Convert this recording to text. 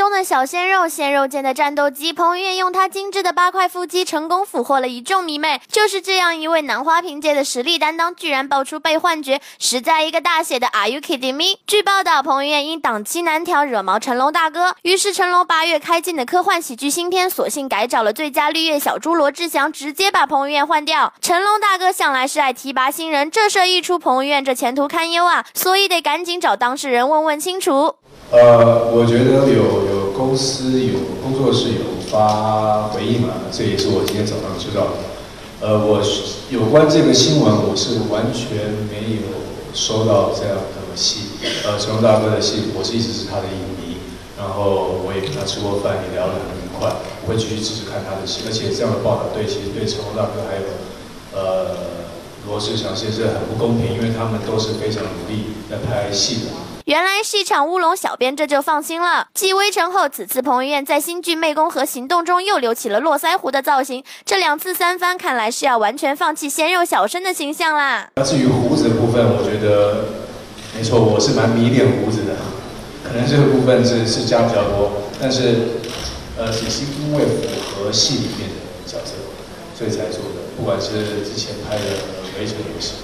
中的小鲜肉，鲜肉界的战斗机，彭于晏用他精致的八块腹肌成功俘获了一众迷妹。就是这样一位男花瓶界的实力担当，居然爆出被幻觉，实在一个大写的 Are you kidding me？据报道，彭于晏因档期难调惹毛成龙大哥，于是成龙八月开镜的科幻喜剧新片，索性改找了最佳绿叶小猪罗志祥，直接把彭于晏换掉。成龙大哥向来是爱提拔新人，这事一出，彭于晏这前途堪忧啊，所以得赶紧找当事人问问清楚。呃，我觉得有公司有工作室有发回应嘛，这也是我今天早上知道的。呃，我有关这个新闻，我是完全没有收到这样的信。呃，成龙大哥的信，我是一直是他的影迷，然后我也跟他吃过饭，也聊得很愉快，我会继续支持看他的戏。而且这样的报道对其实对成龙大哥还有呃罗志祥先生很不公平，因为他们都是非常努力在拍戏的。原来是一场乌龙，小编这就放心了。继微尘后，此次彭于晏在新剧《湄公河行动》中又留起了络腮胡的造型，这两次三番，看来是要完全放弃鲜肉小生的形象啦。至于胡子的部分，我觉得没错，我是蛮迷恋胡子的，可能这个部分是是加比较多，但是呃，也是因为符合戏里面的角色，所以才做的。不管是之前拍的《微尘》也是。